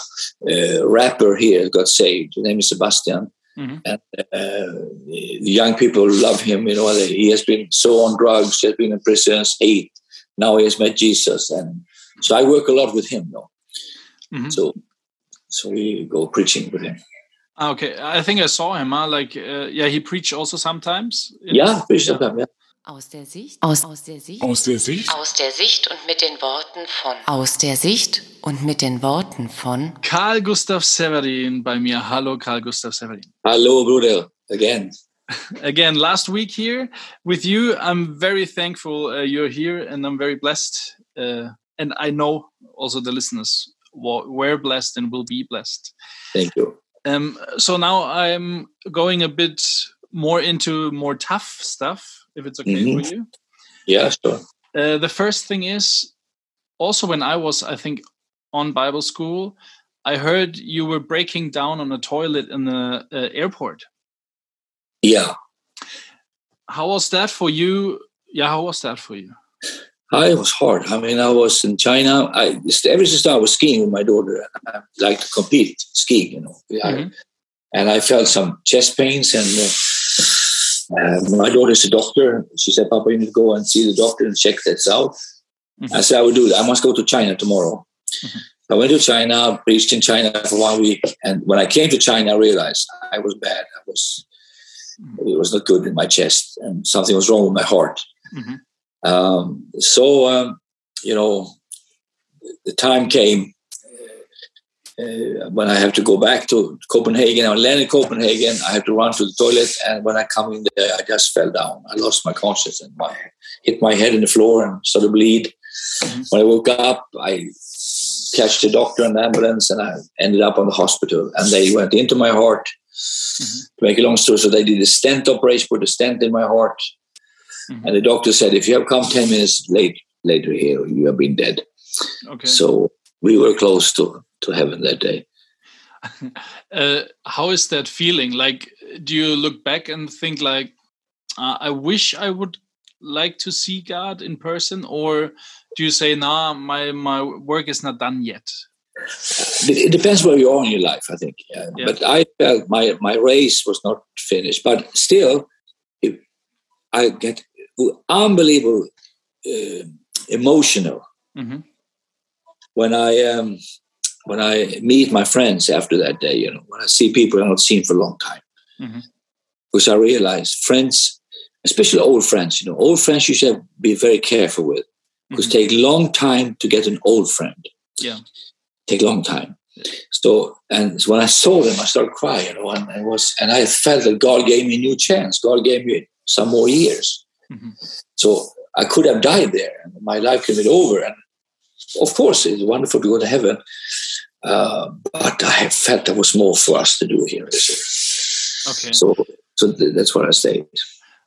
Speaker 3: uh, rapper here got saved. His name is Sebastian. Mm-hmm. And uh, young people love him. You know, he has been so on drugs, he has been in prison, eight. Now he has met Jesus, and so I work a lot with him. Though, mm-hmm. so so we go preaching with him.
Speaker 2: Ah, okay, I think I saw him. Huh? Like, uh, yeah, he preached also sometimes.
Speaker 3: Yeah, preached sometimes. Yeah.
Speaker 5: Aus der Sicht. Aus, aus der Sicht. Aus der Sicht. Aus der Sicht und mit den Worten von. Aus der Sicht und mit den Worten von.
Speaker 2: Carl Gustaf Severin bei mir. Hallo, Carl Gustaf Severin.
Speaker 3: Hallo, Bruder. Again.
Speaker 2: Again, last week here with you. I'm very thankful uh, you're here and I'm very blessed. Uh, and I know also the listeners were blessed and will be blessed.
Speaker 3: Thank you.
Speaker 2: Um, so now I'm going a bit more into more tough stuff if it's okay mm-hmm. for you.
Speaker 3: Yeah, sure.
Speaker 2: Uh, the first thing is also when I was, I think, on Bible school, I heard you were breaking down on a toilet in the uh, airport.
Speaker 3: Yeah.
Speaker 2: How was that for you? Yeah, how was that for you?
Speaker 3: It was hard. I mean, I was in China. I ever since I was skiing with my daughter, I like to compete skiing, you know. Mm-hmm. I, and I felt some chest pains and. Uh, uh, my daughter is a doctor. She said, Papa, you need to go and see the doctor and check this out. Mm-hmm. I said, I will do that. I must go to China tomorrow. Mm-hmm. I went to China, preached in China for one week. And when I came to China, I realized I was bad. I was, mm-hmm. it was not good in my chest and something was wrong with my heart. Mm-hmm. Um, so, um, you know, the time came uh, when I have to go back to Copenhagen, I land in Copenhagen, I have to run to the toilet, and when I come in there, I just fell down. I lost my consciousness and my hit my head in the floor and started to bleed. Mm-hmm. When I woke up, I catched the doctor and the ambulance, and I ended up on the hospital. And they went into my heart. Mm-hmm. To make a long story, so they did a stent operation, put a stent in my heart, mm-hmm. and the doctor said, "If you have come ten minutes late later here, you have been dead." Okay. So we were close to to heaven that day.
Speaker 2: uh, how is that feeling? Like, do you look back and think like, uh, I wish I would like to see God in person, or do you say, nah, my my work is not done yet?
Speaker 3: It depends where you are in your life, I think. Yeah. Yeah. But I felt my my race was not finished, but still, I get unbelievable uh, emotional mm -hmm. when I um, when I meet my friends after that day, you know, when I see people I've not seen for a long time, mm-hmm. because I realize friends, especially old friends, you know, old friends you should be very careful with because mm-hmm. take long time to get an old friend.
Speaker 2: Yeah,
Speaker 3: take long time. So, and when I saw them, I started crying, you know, and I was, and I felt that God gave me a new chance. God gave me some more years. Mm-hmm. So I could have died there, my life could be over. And of course, it's wonderful to go to heaven, uh, but I felt there was more for us to do here.
Speaker 2: Okay.
Speaker 3: So, so that's what I say.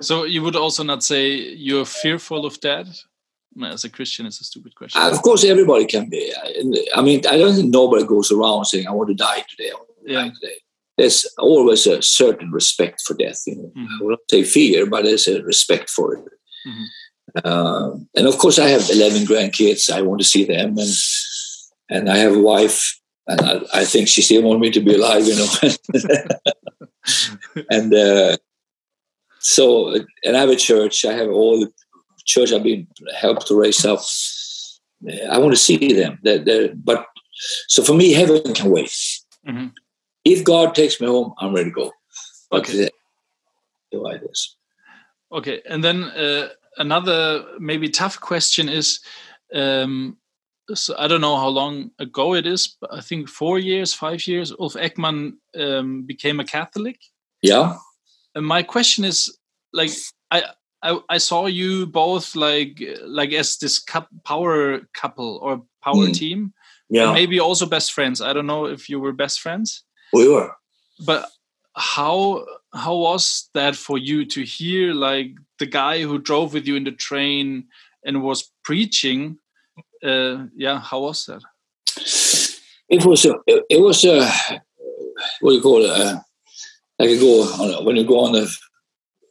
Speaker 2: So you would also not say you're fearful of that? As a Christian, it's a stupid question.
Speaker 3: Uh, of course, everybody can be. I mean, I don't think nobody goes around saying, "I want to die today."
Speaker 2: yeah.
Speaker 3: today. There's always a certain respect for death. You know? Mm -hmm. I will not say fear, but there's a respect for it. Mm -hmm. uh, and of course, I have 11 grandkids. I want to see them, and and I have a wife and I, I, think she still wants me to be alive, you know. and uh, so, and I have a church. I have all the church I've been helped to raise up. I want to see them. They're, they're, but so for me, heaven can wait. Mm-hmm. If God takes me home, I'm ready to go. But okay.
Speaker 2: The Okay, and then uh, another maybe tough question is um, so I don't know how long ago it is, but I think four years, five years, Ulf Ekman um, became a Catholic.
Speaker 3: Yeah.
Speaker 2: And my question is, like, I, I, I saw you both like like as this power couple or power mm. team. Yeah. Maybe also best friends. I don't know if you were best friends.
Speaker 3: We were.
Speaker 2: But how how was that for you to hear like the guy who drove with you in the train and was preaching uh, yeah, how was that?
Speaker 3: It was a, it, was a, what do you call it? Uh, like you go on when you go on the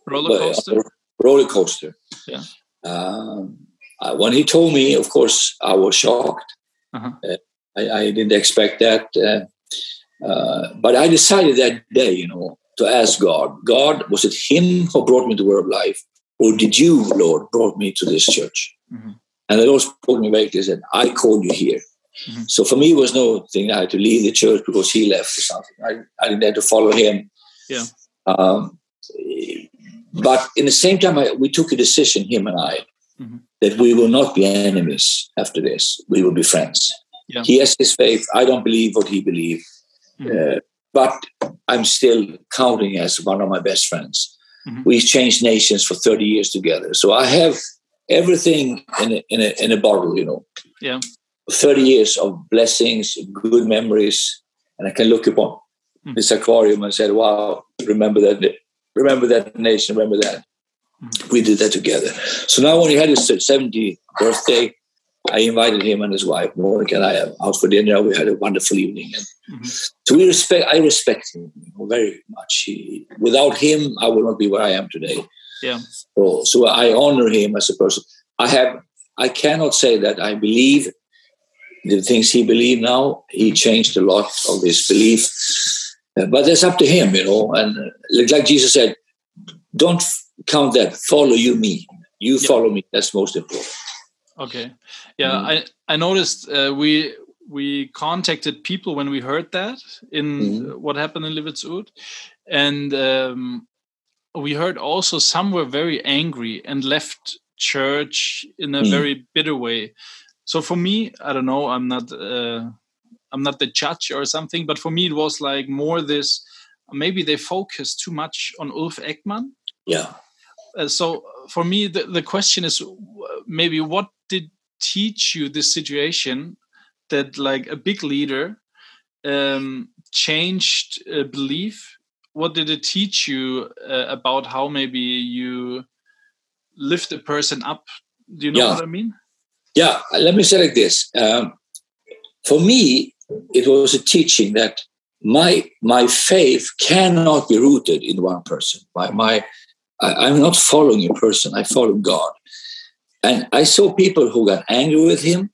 Speaker 2: roller coaster. Uh,
Speaker 3: roller coaster.
Speaker 2: Yeah.
Speaker 3: Um, uh, when he told me, of course, I was shocked. Uh-huh. Uh, I, I, didn't expect that, uh, but I decided that day, you know, to ask God. God, was it Him who brought me to the Word of Life, or did you, Lord, brought me to this church? Mm-hmm. And the Lord spoke to me very clearly said, I called you here. Mm-hmm. So for me, it was no thing I had to leave the church because he left or something. I, I didn't have to follow him.
Speaker 2: Yeah. Um,
Speaker 3: but in the same time, I, we took a decision, him and I, mm-hmm. that we will not be enemies after this. We will be friends. Yeah. He has his faith. I don't believe what he believes. Mm-hmm. Uh, but I'm still counting as one of my best friends. Mm-hmm. We've changed nations for 30 years together. So I have everything in a, in a, in a bottle, you know.
Speaker 2: Yeah.
Speaker 3: 30 years of blessings, good memories. And I can look upon mm. this aquarium and said, wow, remember that, remember that nation, remember that. Mm. We did that together. So now when he had his 70th birthday, I invited him and his wife, Monica, and I out for dinner. We had a wonderful evening. And mm-hmm. So we respect, I respect him very much. He, without him, I would not be where I am today.
Speaker 2: Yeah.
Speaker 3: So, so I honor him as a person. I have I cannot say that I believe the things he believed now. He changed a lot of his belief, but that's up to him, you know. And like Jesus said, don't count that. Follow you me. You yeah. follow me. That's most important.
Speaker 2: Okay. Yeah, mm. I I noticed uh, we we contacted people when we heard that in mm. what happened in Liverpool, and um, we heard also some were very angry and left church in a mm. very bitter way. So for me, I don't know. I'm not. Uh, I'm not the judge or something, but for me, it was like more this. Maybe they focus too much on Ulf Ekman.
Speaker 3: Yeah.
Speaker 2: Uh, so for me, the, the question is maybe what did teach you this situation that like a big leader um, changed uh, belief? What did it teach you uh, about how maybe you lift a person up? Do you know yeah. what i mean?
Speaker 3: Yeah let me say like this um, for me it was a teaching that my my faith cannot be rooted in one person. My my I, i'm not following a person i follow god. And i saw people who got angry with him.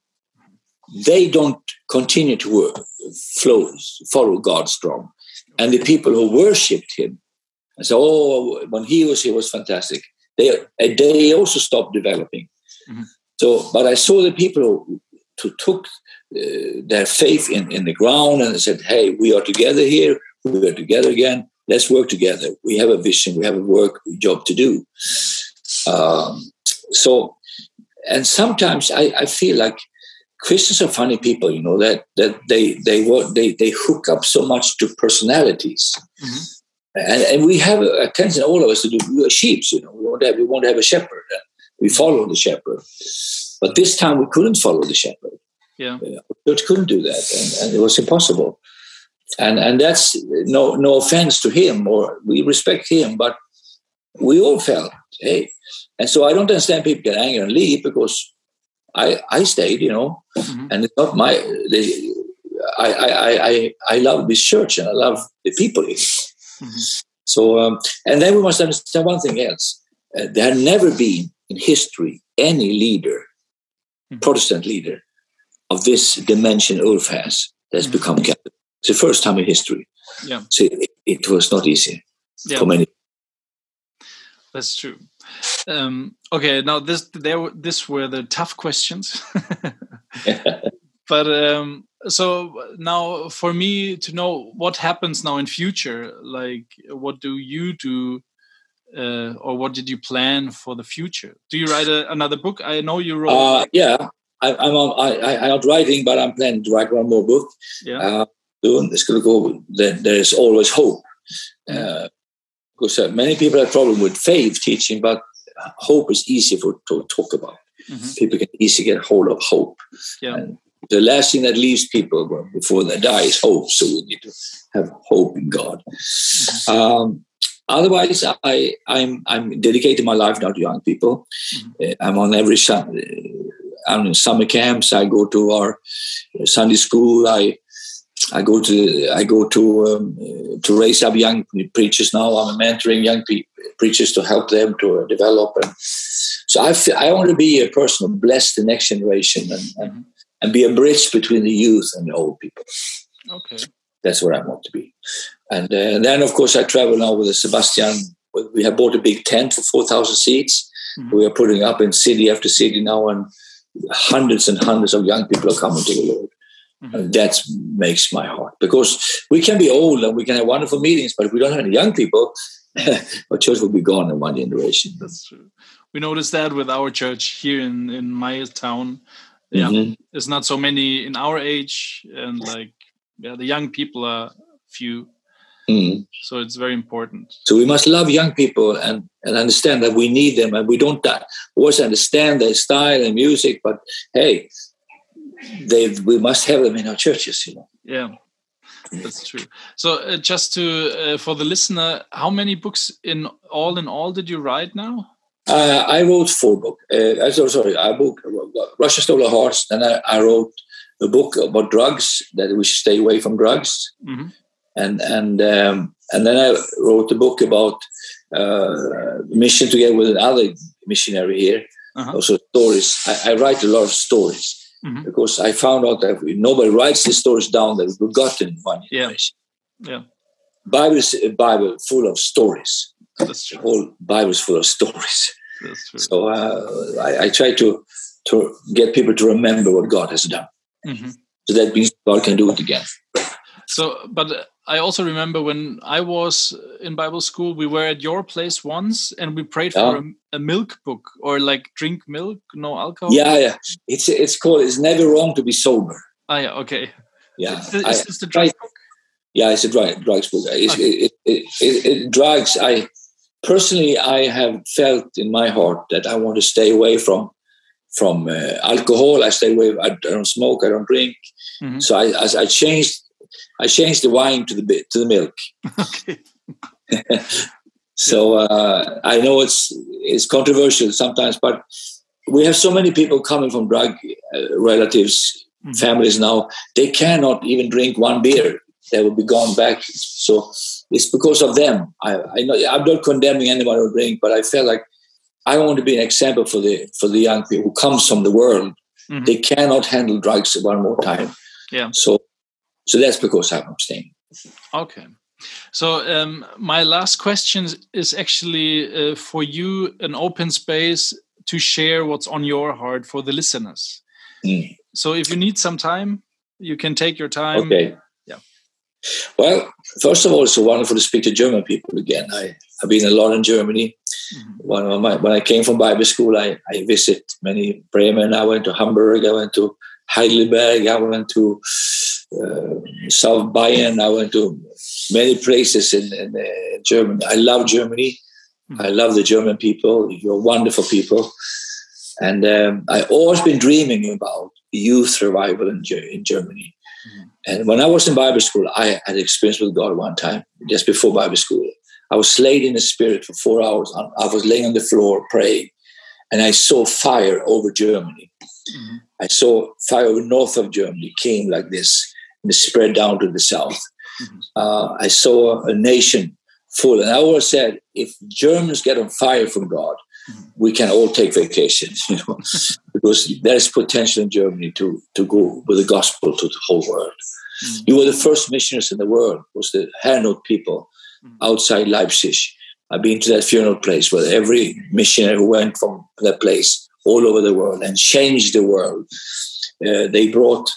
Speaker 3: They don't continue to work flow follow god strong. And the people who worshipped him and said, oh when he was he was fantastic. They they also stopped developing. Mm-hmm. so but i saw the people who, who took uh, their faith in, in the ground and said hey we are together here. We are together again let's work together we have a vision we have a work job to do um, so and sometimes I, I feel like Christians are funny people, you know, that that they they they they hook up so much to personalities. Mm-hmm. And, and we have a tendency, all of us, to do we are sheep, you know. We want to have, we want to have a shepherd. We follow the shepherd. But this time we couldn't follow the shepherd.
Speaker 2: Yeah.
Speaker 3: Uh, church couldn't do that. And, and, it was impossible. And and that's no no offense to him or we respect him, but we all felt, hey. And so I don't understand people get angry and leave because I I stayed, you know, mm-hmm. and it's not my. They, I, I I I love this church and I love the people here. Mm-hmm. So um, and then we must understand one thing else. Uh, there had never been in history any leader, mm-hmm. Protestant leader, of this dimension Ulf has. that's mm-hmm. become Catholic. The first time in history.
Speaker 2: Yeah.
Speaker 3: So it, it was not easy yeah. for many.
Speaker 2: That's true. Um, okay, now this there this were the tough questions. but um, so now for me to know what happens now in future, like what do you do, uh, or what did you plan for the future? Do you write a, another book? I know you wrote.
Speaker 3: Uh, yeah, I, I'm I, I'm not writing, but I'm planning to write one more book.
Speaker 2: Yeah. Uh,
Speaker 3: it's going to go. There's always hope. Uh, because uh, many people have problem with faith teaching, but hope is easy for to talk about. Mm-hmm. People can easily get hold of hope.
Speaker 2: Yeah. And
Speaker 3: the last thing that leaves people before they die is hope. So we need to have hope in God. Mm-hmm. Um, otherwise, I, I'm I'm dedicating my life now to young people. Mm-hmm. I'm on every Sunday. I'm in summer camps. I go to our Sunday school. I I go to I go to um, to raise up young preachers now. I'm mentoring young pe- preachers to help them to develop, and so I feel, I want to be a person who bless the next generation and, and, and be a bridge between the youth and the old people.
Speaker 2: Okay,
Speaker 3: that's where I want to be, and, uh, and then of course I travel now with Sebastian. We have bought a big tent for four thousand seats. Mm-hmm. We are putting up in city after city now, and hundreds and hundreds of young people are coming to the Lord. Mm-hmm. That makes my heart because we can be old and we can have wonderful meetings, but if we don't have any young people, our church will be gone in one generation.
Speaker 2: That's true. We noticed that with our church here in in my town. Yeah, mm-hmm. there's not so many in our age, and like yeah, the young people are few.
Speaker 3: Mm-hmm.
Speaker 2: So it's very important.
Speaker 3: So we must love young people and, and understand that we need them, and we don't die. always understand their style and music. But hey, they we must have them in our churches you know.
Speaker 2: Yeah that's true. So uh, just to uh, for the listener how many books in all in all did you write now?
Speaker 3: Uh, i wrote four books uh, sorry, sorry i book russia stole a horse then I, I, wrote a book about drugs that we should stay away from drugs.
Speaker 2: Mm -hmm.
Speaker 3: and and um, and then i wrote a book about uh, mission together with another missionary here.
Speaker 2: -huh.
Speaker 3: also stories. I, I write a lot of stories
Speaker 2: mm-hmm.
Speaker 3: because I found out that nobody writes the stories down; they've forgotten one.
Speaker 2: Yeah. yeah.
Speaker 3: Bible is a Bible full of stories.
Speaker 2: That's true.
Speaker 3: The whole Bible is full of stories.
Speaker 2: That's true.
Speaker 3: So uh, I, I, try to to get people to remember what God has done.
Speaker 2: Mm-hmm.
Speaker 3: So that means God can do it again.
Speaker 2: So, but I also remember when I was in Bible school, we were at your place once and we prayed for a, a, milk book or like drink milk, no alcohol.
Speaker 3: Yeah, yeah. It's it's called. It's never wrong to be sober.
Speaker 2: Ah, yeah. Okay.
Speaker 3: Yeah.
Speaker 2: Is, is this the drugs book?
Speaker 3: Yeah, it's a drug, drugs book. It's, okay. it, it, it, it, drugs. I personally, I have felt in my heart that I want to stay away from from uh, alcohol. I stay away. I don't smoke. I don't drink.
Speaker 2: Mm-hmm.
Speaker 3: So I, I, I changed I changed the wine to the bit to the milk.
Speaker 2: Okay.
Speaker 3: so uh, I know it's it's controversial sometimes, but we have so many people coming from drug uh, relatives, mm-hmm. families now. They cannot even drink one beer; they will be gone back. So it's because of them. I, I know I'm not condemning anyone who drink, but I felt like I want to be an example for the for the young people who comes from the world.
Speaker 2: Mm-hmm.
Speaker 3: They cannot handle drugs one more time.
Speaker 2: Yeah.
Speaker 3: So so that's because I'm abstaining.
Speaker 2: Okay. So um, my last question is actually uh, for you an open space to share what's on your heart for the listeners.
Speaker 3: Mm.
Speaker 2: So if you need some time, you can take your time.
Speaker 3: Okay.
Speaker 2: Yeah.
Speaker 3: Well, first of all, it's so wonderful to speak to German people again. I, I've been a lot in Germany. When, my, when I came from Bible school, I, I visit many Bremen. I went to Hamburg. I went to Heidelberg. I went to South Bayern. I went to many places in, in uh, Germany. I love Germany. Mm-hmm. I love the German people. You're wonderful people. And um, I've always been dreaming about youth revival in, in Germany.
Speaker 2: Mm-hmm.
Speaker 3: And when I was in Bible school, I had experience with God one time, just before Bible school. I was laid in the spirit for four hours. I was laying on the floor praying, and I saw fire over Germany.
Speaker 2: Mm-hmm.
Speaker 3: I saw fire over north of Germany came like this spread down to the south.
Speaker 2: Mm-hmm.
Speaker 3: Uh, I saw a nation full, and I always said, if Germans get on fire from God,
Speaker 2: mm-hmm.
Speaker 3: we can all take vacations, you know, because there is potential in Germany to to go with the gospel to the whole world. Mm. You were the first missionaries in the world. Was the Herrnhut people outside Leipzig? I've been to that funeral place where every missionary who went from that place all over the world and changed the world. Uh, they brought,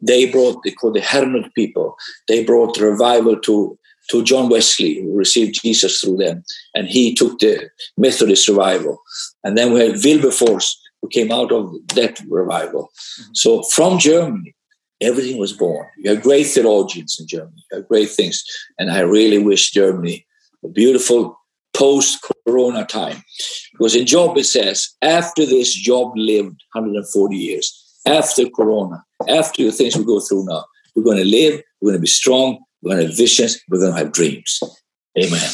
Speaker 3: they brought, they called the Herrnhut people. They brought the revival to to John Wesley, who received Jesus through them, and he took the Methodist revival. And then we had Wilberforce, who came out of that revival. Mm-hmm. So from Germany, everything was born. You have great theologians in Germany, you have great things. And I really wish Germany a beautiful post corona time. Because in Job it says, after this, Job lived 140 years. After corona, after the things we go through now, we're going to live, we're going to be strong, we're going to have visions, we're going to have dreams. Amen.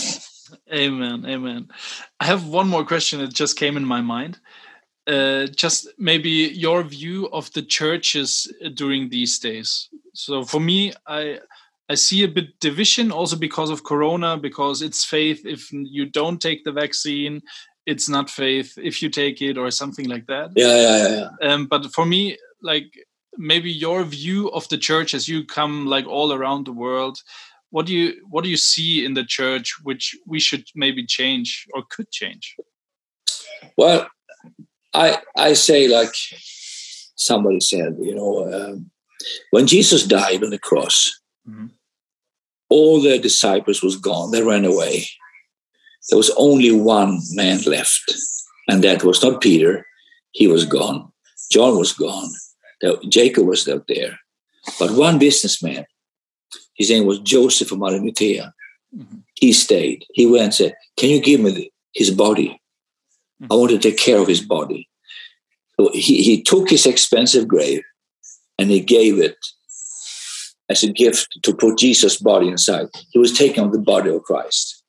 Speaker 2: Amen. Amen. I have one more question that just came in my mind. Uh, just maybe your view of the churches during these days. So for me, I I see a bit division also because of Corona, because it's faith. If you don't take the vaccine, it's not faith. If you take it, or something like that.
Speaker 3: Yeah, yeah, yeah. yeah.
Speaker 2: Um, but for me, like maybe your view of the church as you come like all around the world. What do you what do you see in the church which we should maybe change or could change?
Speaker 3: Well, I I say like somebody said, you know, um, when Jesus died on the cross, mm-hmm all their disciples was gone. They ran away. There was only one man left, and that was not Peter. He was gone. John was gone. Jacob was out there. But one businessman, his name was Joseph of Arimathea, mm-hmm. he stayed. He went and said, Can you give me his body? Mm-hmm. I want to take care of his body. So he, he took his expensive grave and he gave it as a gift to put Jesus' body inside. He was taking on the body of Christ.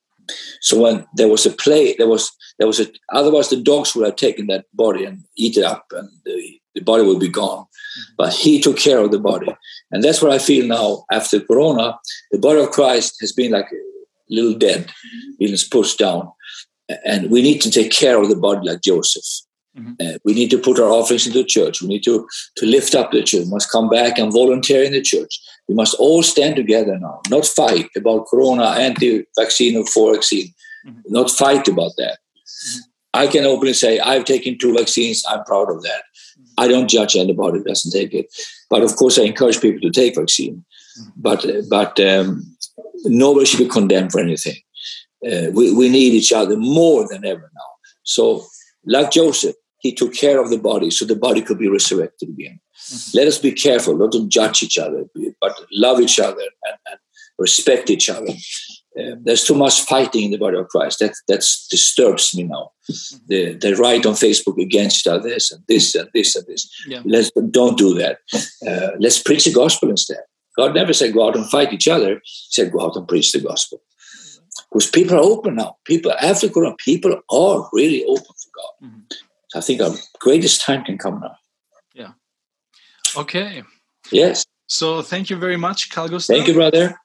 Speaker 3: So when there was a play, there was there was a otherwise the dogs would have taken that body and eat it up, and the, the body would be gone. Mm-hmm. But he took care of the body, and that's what I feel now after Corona. The body of Christ has been like a little dead, mm-hmm. been pushed down, and we need to take care of the body like Joseph. Mm-hmm. Uh, we need to put our offerings into the church. We need to, to lift up the church. We must come back and volunteer in the church. We must all stand together now, not fight about corona, anti-vaccine or for vaccine, mm-hmm. not fight about that. Mm-hmm. I can openly say, I've taken two vaccines. I'm proud of that. Mm-hmm. I don't judge anybody who doesn't take it. But of course, I encourage people to take vaccine. Mm-hmm. But, but um, nobody should be condemned for anything. Uh, we, we need each other more than ever now. So, like Joseph, he took care of the body so the body could be resurrected again. Mm-hmm. Let us be careful, not to judge each other, but love each other and, and respect each other. Uh, there's too much fighting in the body of Christ. That that disturbs me now. Mm-hmm. The they write on Facebook against this and this and this and this. Yeah. Let's don't do that. Uh, let's preach the gospel instead. God never said go out and fight each other. He said go out and preach the gospel. Because people are open now. People after Corona, people are really open for God. Mm-hmm. I think our greatest time can come now.
Speaker 2: Yeah. Okay.
Speaker 3: Yes.
Speaker 2: So thank you very much, Carl Gustaf.
Speaker 3: Thank you, brother.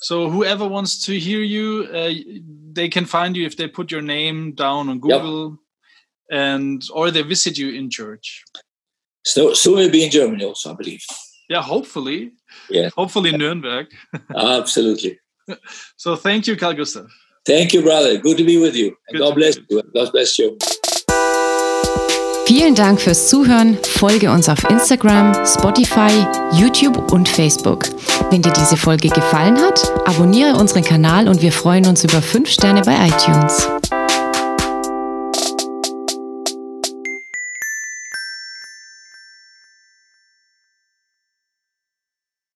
Speaker 2: So whoever wants to hear you, uh, they can find you if they put your name down on Google, yep. and or they visit you in church.
Speaker 3: So soon we'll be in Germany also, I believe.
Speaker 2: Yeah, hopefully.
Speaker 3: Yeah.
Speaker 2: Hopefully in Nuremberg.
Speaker 3: Absolutely.
Speaker 2: so thank you, Carl Gustaf.
Speaker 3: Thank you, brother. Good to be with you. God bless you. God bless you.
Speaker 5: Vielen Dank fürs Zuhören. Folge uns auf Instagram, Spotify, YouTube und Facebook. Wenn dir diese Folge gefallen hat, abonniere unseren Kanal und wir freuen uns über 5 Sterne bei iTunes.